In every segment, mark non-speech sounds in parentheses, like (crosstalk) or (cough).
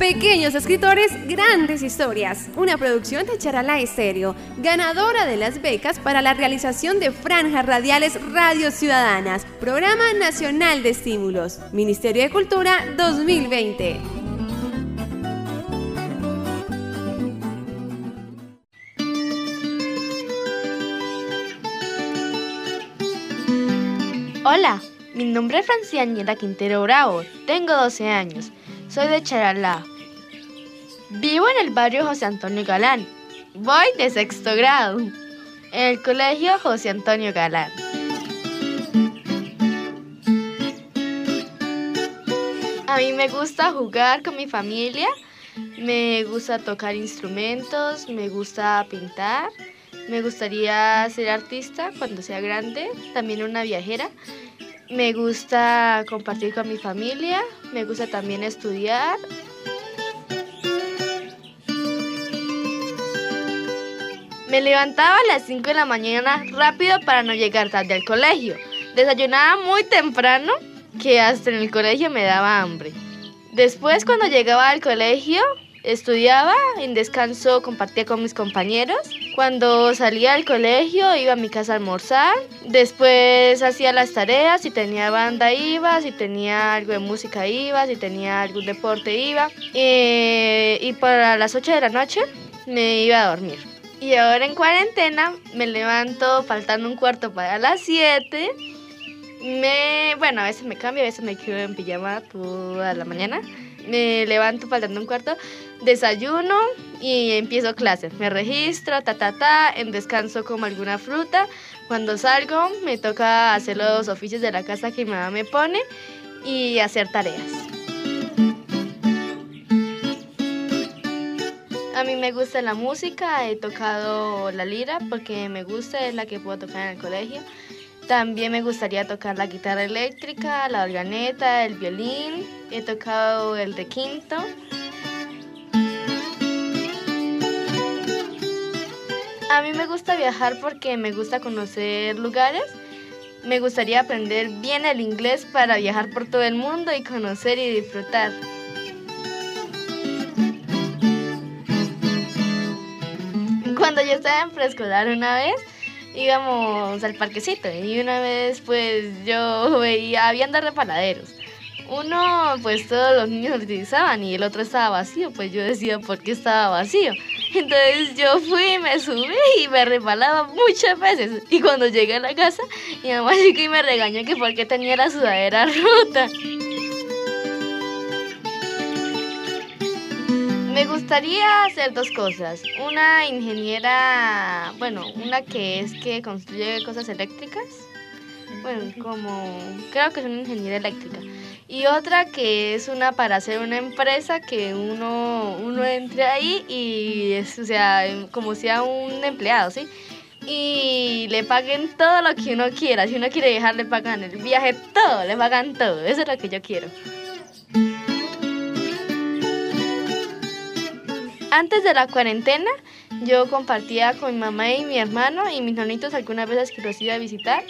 Pequeños escritores, grandes historias. Una producción de Charalá Estéreo, ganadora de las becas para la realización de franjas radiales Radio Ciudadanas, Programa Nacional de Estímulos, Ministerio de Cultura 2020. Hola, mi nombre es Francianiela Quintero Bravo, tengo 12 años, soy de Charalá. Vivo en el barrio José Antonio Galán, voy de sexto grado, en el colegio José Antonio Galán. A mí me gusta jugar con mi familia, me gusta tocar instrumentos, me gusta pintar me gustaría ser artista cuando sea grande, también una viajera. Me gusta compartir con mi familia, me gusta también estudiar. Me levantaba a las 5 de la mañana rápido para no llegar tarde al colegio. Desayunaba muy temprano que hasta en el colegio me daba hambre. Después cuando llegaba al colegio Estudiaba, en descanso compartía con mis compañeros. Cuando salía del colegio iba a mi casa a almorzar. Después hacía las tareas, si tenía banda iba, si tenía algo de música iba, si tenía algún deporte iba. Eh, y para las 8 de la noche me iba a dormir. Y ahora en cuarentena me levanto faltando un cuarto para las 7. Me, bueno, a veces me cambio, a veces me quedo en pijama toda la mañana me levanto faltando un cuarto, desayuno y empiezo clase. Me registro, ta, ta, ta, en descanso como alguna fruta. Cuando salgo me toca hacer los oficios de la casa que mi mamá me pone y hacer tareas. A mí me gusta la música, he tocado la lira porque me gusta, es la que puedo tocar en el colegio. También me gustaría tocar la guitarra eléctrica, la organeta, el violín. He tocado el de quinto. A mí me gusta viajar porque me gusta conocer lugares. Me gustaría aprender bien el inglés para viajar por todo el mundo y conocer y disfrutar. Cuando yo estaba en preescolar una vez, íbamos al parquecito y una vez pues yo veía, habían dos reparaderos. Uno pues todos los niños utilizaban y el otro estaba vacío, pues yo decía por qué estaba vacío. Entonces yo fui, me subí y me repalaba muchas veces. Y cuando llegué a la casa, mi mamá sí que me regañó que por qué tenía la sudadera rota. Me gustaría hacer dos cosas. Una ingeniera, bueno, una que es que construye cosas eléctricas. Bueno, como creo que es una ingeniera eléctrica. Y otra que es una para hacer una empresa que uno, uno entre ahí y es, o sea, como sea un empleado, ¿sí? Y le paguen todo lo que uno quiera. Si uno quiere viajar, le pagan el viaje, todo, le pagan todo. Eso es lo que yo quiero. Antes de la cuarentena, yo compartía con mi mamá y mi hermano y mis nonitos algunas veces que los iba a visitar.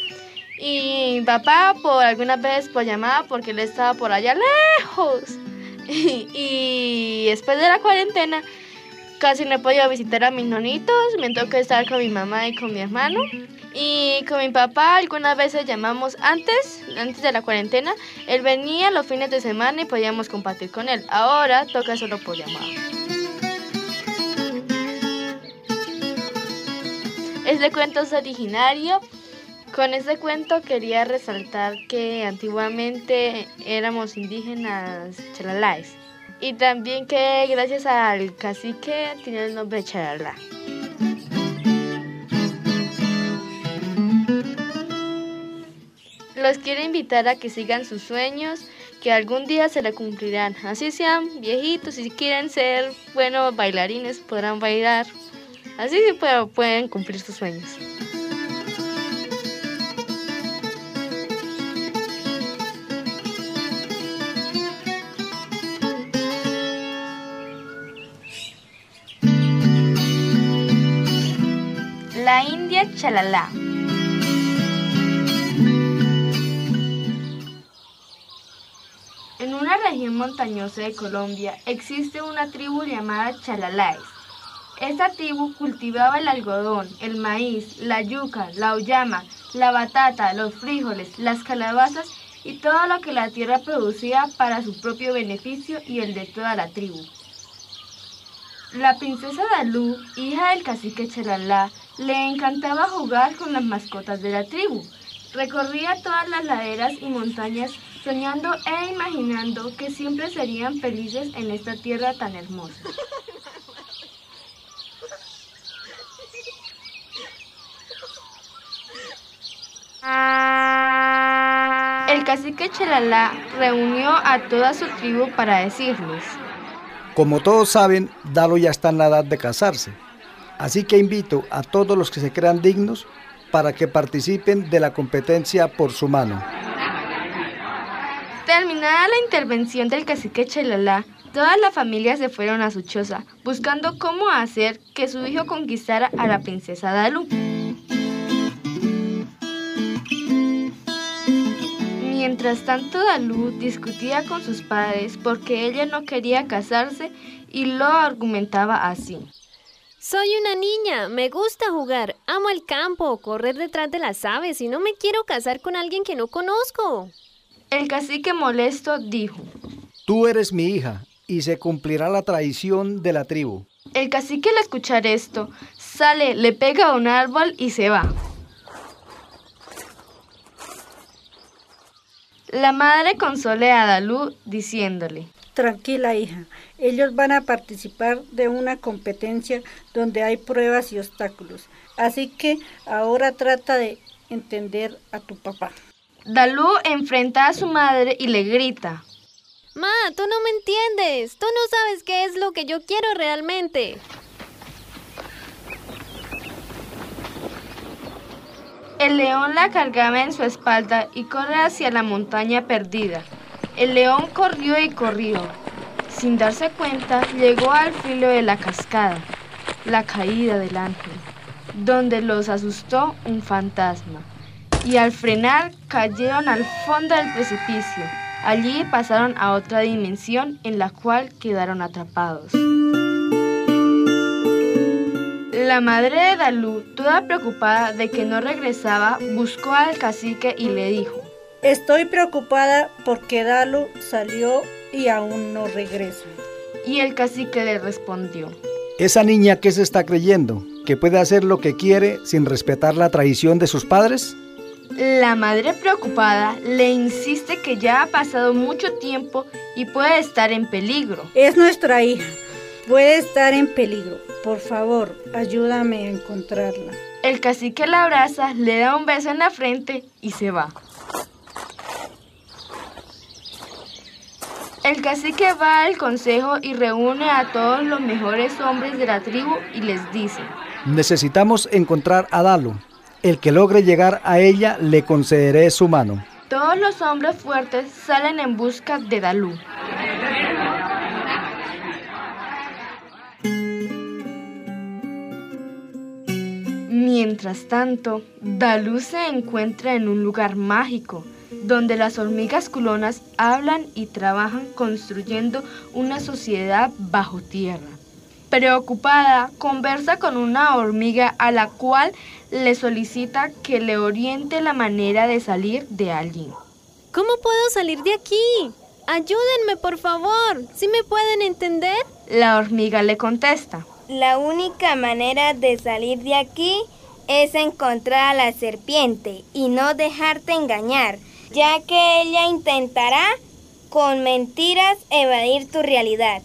Y mi papá por algunas veces por llamada porque él estaba por allá lejos. (laughs) Y, después de la cuarentena casi no he podido visitar a mis nonitos, me toca estar con mi mamá y con mi hermano. Y con mi papá algunas veces llamamos antes, antes de la cuarentena, él venía los fines de semana y podíamos compartir con él. Ahora toca solo por llamada. Este cuento es originario. Con este cuento quería resaltar que antiguamente éramos indígenas charalaes y también que gracias al cacique tiene el nombre charalá. Los quiero invitar a que sigan sus sueños, que algún día se le cumplirán. Así sean viejitos, si quieren ser buenos bailarines, podrán bailar. Así sí pueden cumplir sus sueños. India Chalala. En una región montañosa de Colombia existe una tribu llamada Chalaláes. Esta tribu cultivaba el algodón, el maíz, la yuca, la uyama, la batata, los frijoles, las calabazas y todo lo que la tierra producía para su propio beneficio y el de toda la tribu. La princesa Dalú, hija del cacique Chalalá, le encantaba jugar con las mascotas de la tribu. Recorría todas las laderas y montañas soñando e imaginando que siempre serían felices en esta tierra tan hermosa. El cacique Chelalá reunió a toda su tribu para decirles, Como todos saben, Dalo ya está en la edad de casarse, así que invito a todos los que se crean dignos para que participen de la competencia por su mano. Terminada la intervención del cacique Chelalá, todas las familias se fueron a su choza, buscando cómo hacer que su hijo conquistara a la princesa Dalú. Mientras tanto, Dalú discutía con sus padres porque ella no quería casarse y lo argumentaba así. Soy una niña, me gusta jugar, amo el campo, correr detrás de las aves y no me quiero casar con alguien que no conozco. El cacique molesto dijo, Tú eres mi hija y se cumplirá la tradición de la tribu. El cacique al escuchar esto, sale, le pega a un árbol y se va. La madre console a Dalú diciéndole, Tranquila hija, ellos van a participar de una competencia donde hay pruebas y obstáculos. Así que ahora trata de entender a tu papá. Dalú enfrenta a su madre y le grita, Ma, tú no me entiendes, tú no sabes qué es lo que yo quiero realmente. El león la cargaba en su espalda y corre hacia la montaña perdida. El león corrió y corrió. Sin darse cuenta, llegó al filo de la cascada, la caída del ángel, donde los asustó un fantasma. Y al frenar, cayeron al fondo del precipicio. Allí pasaron a otra dimensión en la cual quedaron atrapados. La madre de Dalú, toda preocupada de que no regresaba, buscó al cacique y le dijo, Estoy preocupada porque Dalu salió y aún no regresa. Y el cacique le respondió, ¿Esa niña qué se está creyendo? ¿Que puede hacer lo que quiere sin respetar la tradición de sus padres? La madre preocupada le insiste que ya ha pasado mucho tiempo y puede estar en peligro. Es nuestra hija. Puede estar en peligro. Por favor, ayúdame a encontrarla. El cacique la abraza, le da un beso en la frente y se va. El cacique va al consejo y reúne a todos los mejores hombres de la tribu y les dice, Necesitamos encontrar a Dalo. El que logre llegar a ella le concederé su mano. todos los hombres fuertes salen en busca de Dalú. Mientras tanto, Dalú se encuentra en un lugar mágico, donde las hormigas culonas hablan y trabajan construyendo una sociedad bajo tierra. Preocupada, conversa con una hormiga a la cual le solicita que le oriente la manera de salir de allí. ¿Cómo puedo salir de aquí? Ayúdenme, por favor. ¿Sí me pueden entender? La hormiga le contesta. La única manera de salir de aquí es encontrar a la serpiente y no dejarte engañar, ya que ella intentará con mentiras evadir tu realidad.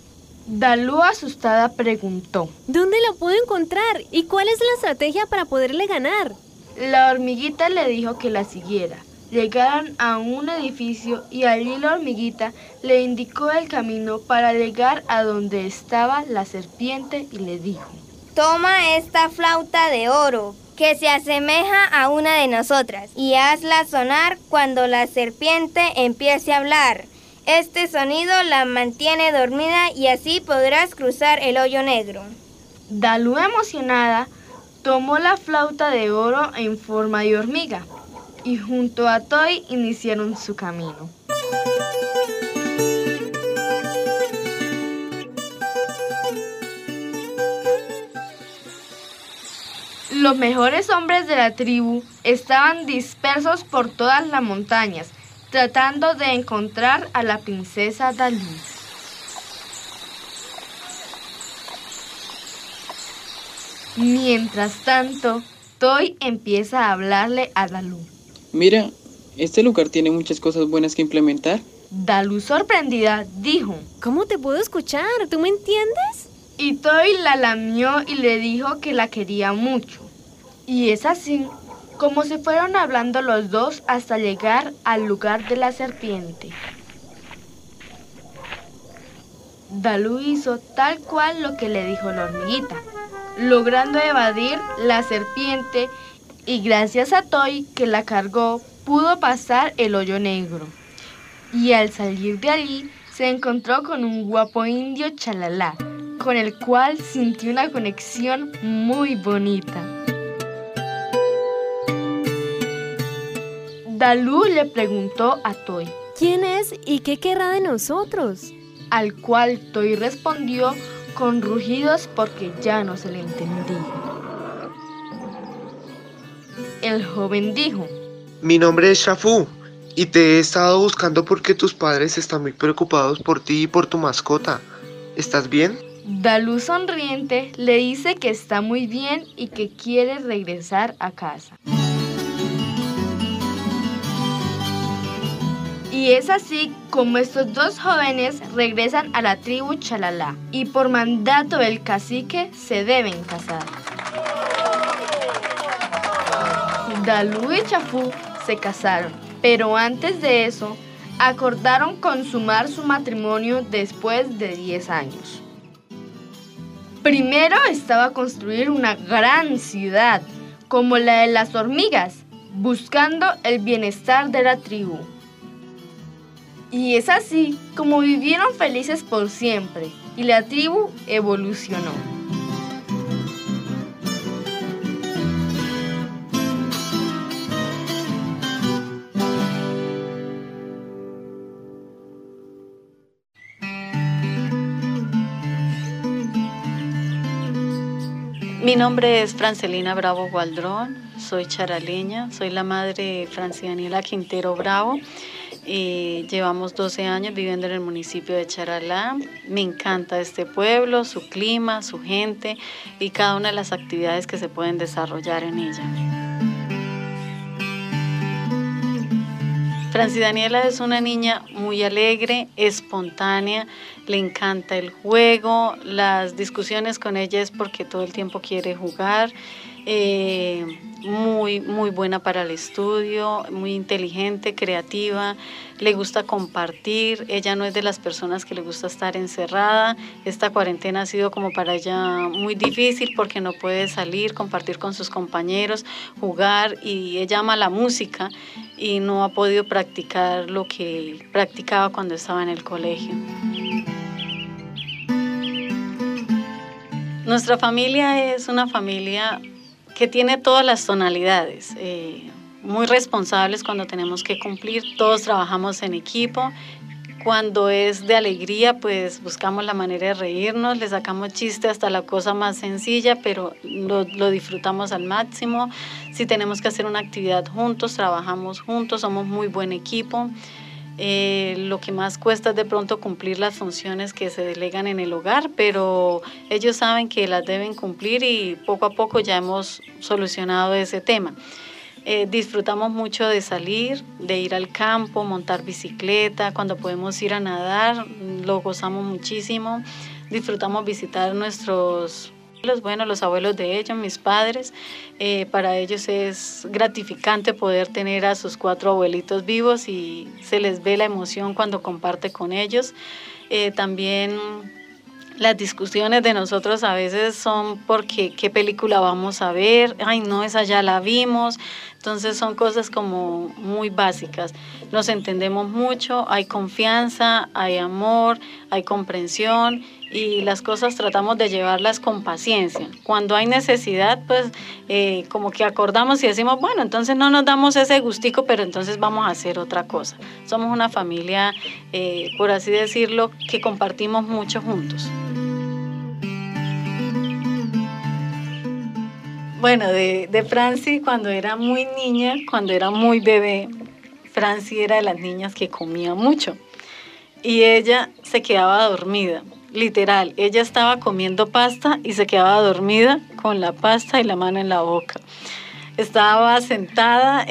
Dalú asustada preguntó. ¿Dónde la puedo encontrar? ¿Y cuál es la estrategia para poderle ganar? La hormiguita le dijo que la siguiera. Llegaron a un edificio y allí la hormiguita le indicó el camino para llegar a donde estaba la serpiente y le dijo. Toma esta flauta de oro que se asemeja a una de nosotras y hazla sonar cuando la serpiente empiece a hablar. Este sonido la mantiene dormida y así podrás cruzar el hoyo negro. Dalú emocionada tomó la flauta de oro en forma de hormiga y junto a Toy iniciaron su camino. Los mejores hombres de la tribu estaban dispersos por todas las montañas, tratando de encontrar a la princesa Dalí. Mientras tanto, Toy empieza a hablarle a Dalú. Mira, este lugar tiene muchas cosas buenas que implementar. Dalú, sorprendida, dijo. ¿Cómo te puedo escuchar? ¿Tú me entiendes? Y Toy la lamió y le dijo que la quería mucho. Y es así como se fueron hablando los dos hasta llegar al lugar de la serpiente. Dalú hizo tal cual lo que le dijo la hormiguita, logrando evadir la serpiente y gracias a Toy que la cargó pudo pasar el hoyo negro. Y al salir de allí se encontró con un guapo indio chalalá, con el cual sintió una conexión muy bonita. Dalú le preguntó a Toy, ¿Quién es y qué querrá de nosotros? al cual Toy respondió con rugidos porque ya no se le entendía. El joven dijo, Mi nombre es Shafu y te he estado buscando porque tus padres están muy preocupados por ti y por tu mascota. ¿Estás bien? Dalú sonriente le dice que está muy bien y que quiere regresar a casa. Y es así como estos dos jóvenes regresan a la tribu Chalalá y por mandato del cacique se deben casar. Dalú y Chafú se casaron, pero antes de eso acordaron consumar su matrimonio después de 10 años. Primero estaba construir una gran ciudad, como la de las hormigas, buscando el bienestar de la tribu. Y es así como vivieron felices por siempre y la tribu evolucionó. Mi nombre es Francelina Bravo Gualdrón, soy charaleña, soy la madre de Daniela Quintero Bravo. Y llevamos 12 años viviendo en el municipio de Charalá. Me encanta este pueblo, su clima, su gente y cada una de las actividades que se pueden desarrollar en ella. Franci Daniela es una niña muy alegre, espontánea, le encanta el juego, las discusiones con ella es porque todo el tiempo quiere jugar, eh, muy, muy buena para el estudio, muy inteligente, creativa, le gusta compartir, ella no es de las personas que le gusta estar encerrada, esta cuarentena ha sido como para ella muy difícil porque no puede salir, compartir con sus compañeros, jugar y ella ama la música y no ha podido practicar lo que practicaba cuando estaba en el colegio. Nuestra familia es una familia que tiene todas las tonalidades, eh, muy responsables cuando tenemos que cumplir, todos trabajamos en equipo. Cuando es de alegría, pues buscamos la manera de reírnos, le sacamos chiste hasta la cosa más sencilla, pero lo, lo disfrutamos al máximo. Si tenemos que hacer una actividad juntos, trabajamos juntos, somos muy buen equipo. Eh, lo que más cuesta es de pronto cumplir las funciones que se delegan en el hogar, pero ellos saben que las deben cumplir y poco a poco ya hemos solucionado ese tema. Eh, disfrutamos mucho de salir, de ir al campo, montar bicicleta, cuando podemos ir a nadar, lo gozamos muchísimo. Disfrutamos visitar nuestros bueno, los abuelos de ellos, mis padres, eh, para ellos es gratificante poder tener a sus cuatro abuelitos vivos y se les ve la emoción cuando comparte con ellos. Eh, también las discusiones de nosotros a veces son porque qué película vamos a ver, ay no, esa ya la vimos, entonces son cosas como muy básicas. Nos entendemos mucho, hay confianza, hay amor, hay comprensión y las cosas tratamos de llevarlas con paciencia. Cuando hay necesidad, pues eh, como que acordamos y decimos, bueno, entonces no nos damos ese gustico, pero entonces vamos a hacer otra cosa. Somos una familia, eh, por así decirlo, que compartimos mucho juntos. Bueno, de, de Franci cuando era muy niña, cuando era muy bebé, Franci era de las niñas que comía mucho y ella se quedaba dormida, literal. Ella estaba comiendo pasta y se quedaba dormida con la pasta y la mano en la boca. Estaba sentada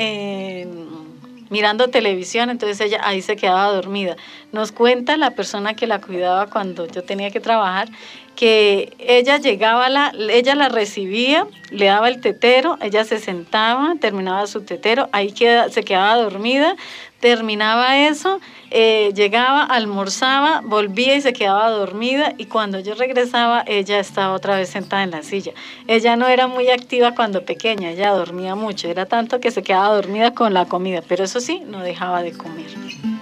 mirando televisión, entonces ella ahí se quedaba dormida. Nos cuenta la persona que la cuidaba cuando yo tenía que trabajar que ella llegaba, la, ella la recibía, le daba el tetero, ella se sentaba, terminaba su tetero, ahí queda, se quedaba dormida, terminaba eso, eh, llegaba, almorzaba, volvía y se quedaba dormida y cuando yo regresaba ella estaba otra vez sentada en la silla. Ella no era muy activa cuando pequeña, ella dormía mucho, era tanto que se quedaba dormida con la comida, pero eso sí, no dejaba de comer.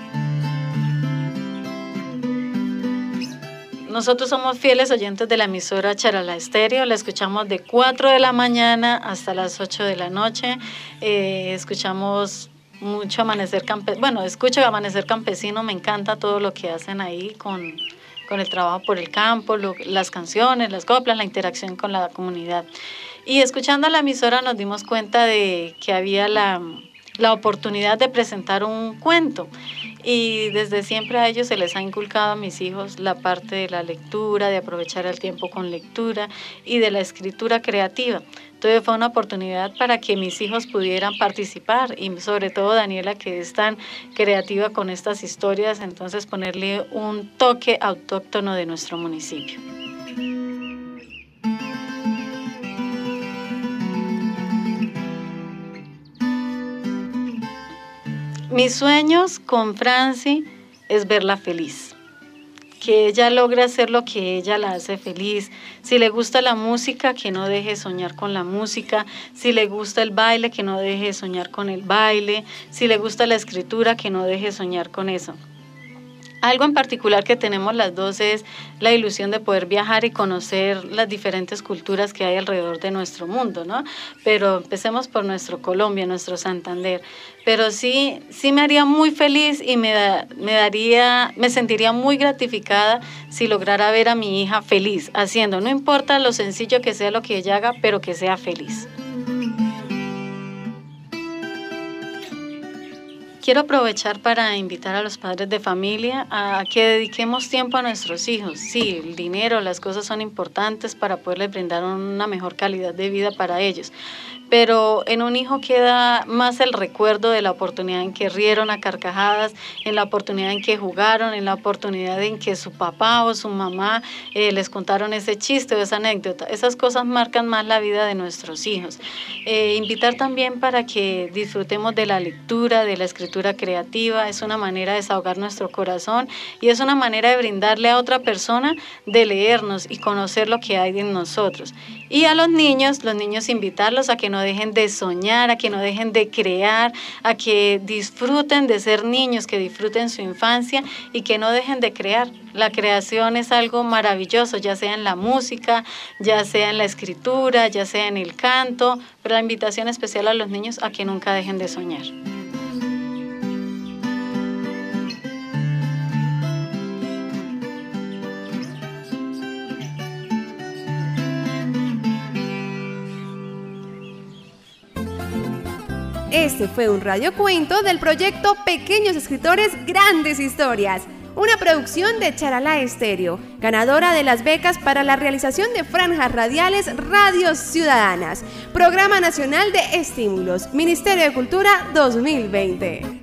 Nosotros somos fieles oyentes de la emisora Charala Estéreo, la escuchamos de 4 de la mañana hasta las 8 de la noche, eh, escuchamos mucho Amanecer Campesino, bueno, escucho Amanecer Campesino, me encanta todo lo que hacen ahí con, con el trabajo por el campo, las canciones, las coplas, la interacción con la comunidad. Y escuchando a la emisora nos dimos cuenta de que había la, la oportunidad de presentar un cuento y desde siempre a ellos se les ha inculcado a mis hijos la parte de la lectura, de aprovechar el tiempo con lectura y de la escritura creativa. Entonces fue una oportunidad para que mis hijos pudieran participar y sobre todo Daniela que es tan creativa con estas historias, entonces ponerle un toque autóctono de nuestro municipio. Mis sueños con Franci es verla feliz, que ella logre hacer lo que ella la hace feliz. Si le gusta la música, que no deje soñar con la música. Si le gusta el baile, que no deje soñar con el baile. Si le gusta la escritura, que no deje soñar con eso. Algo en particular que tenemos las dos es la ilusión de poder viajar y conocer las diferentes culturas que hay alrededor de nuestro mundo, ¿no? Pero empecemos por nuestro Colombia, nuestro Santander. Pero sí, sí me haría muy feliz y me, me daría, me sentiría muy gratificada si lograra ver a mi hija feliz haciendo, no importa lo sencillo que sea lo que ella haga, pero que sea feliz. Quiero aprovechar para invitar a los padres de familia a que dediquemos tiempo a nuestros hijos. Sí, el dinero, las cosas son importantes para poderles brindar una mejor calidad de vida para ellos, pero en un hijo queda más el recuerdo de la oportunidad en que rieron a carcajadas, en la oportunidad en que jugaron, en la oportunidad en que su papá o su mamá eh, les contaron ese chiste o esa anécdota. Esas cosas marcan más la vida de nuestros hijos. Eh, invitar también para que disfrutemos de la lectura, de la escritura creativa, es una manera de desahogar nuestro corazón y es una manera de brindarle a otra persona de leernos y conocer lo que hay en nosotros. Y a los niños, los niños invitarlos a que no dejen de soñar, a que no dejen de crear, a que disfruten de ser niños, que disfruten su infancia y que no dejen de crear. La creación es algo maravilloso, ya sea en la música, ya sea en la escritura, ya sea en el canto, pero la invitación especial a los niños a que nunca dejen de soñar. Este fue un radiocuento del proyecto Pequeños Escritores Grandes Historias, una producción de Charalá Estéreo, ganadora de las becas para la realización de franjas radiales Radios Ciudadanas, Programa Nacional de Estímulos, Ministerio de Cultura 2020.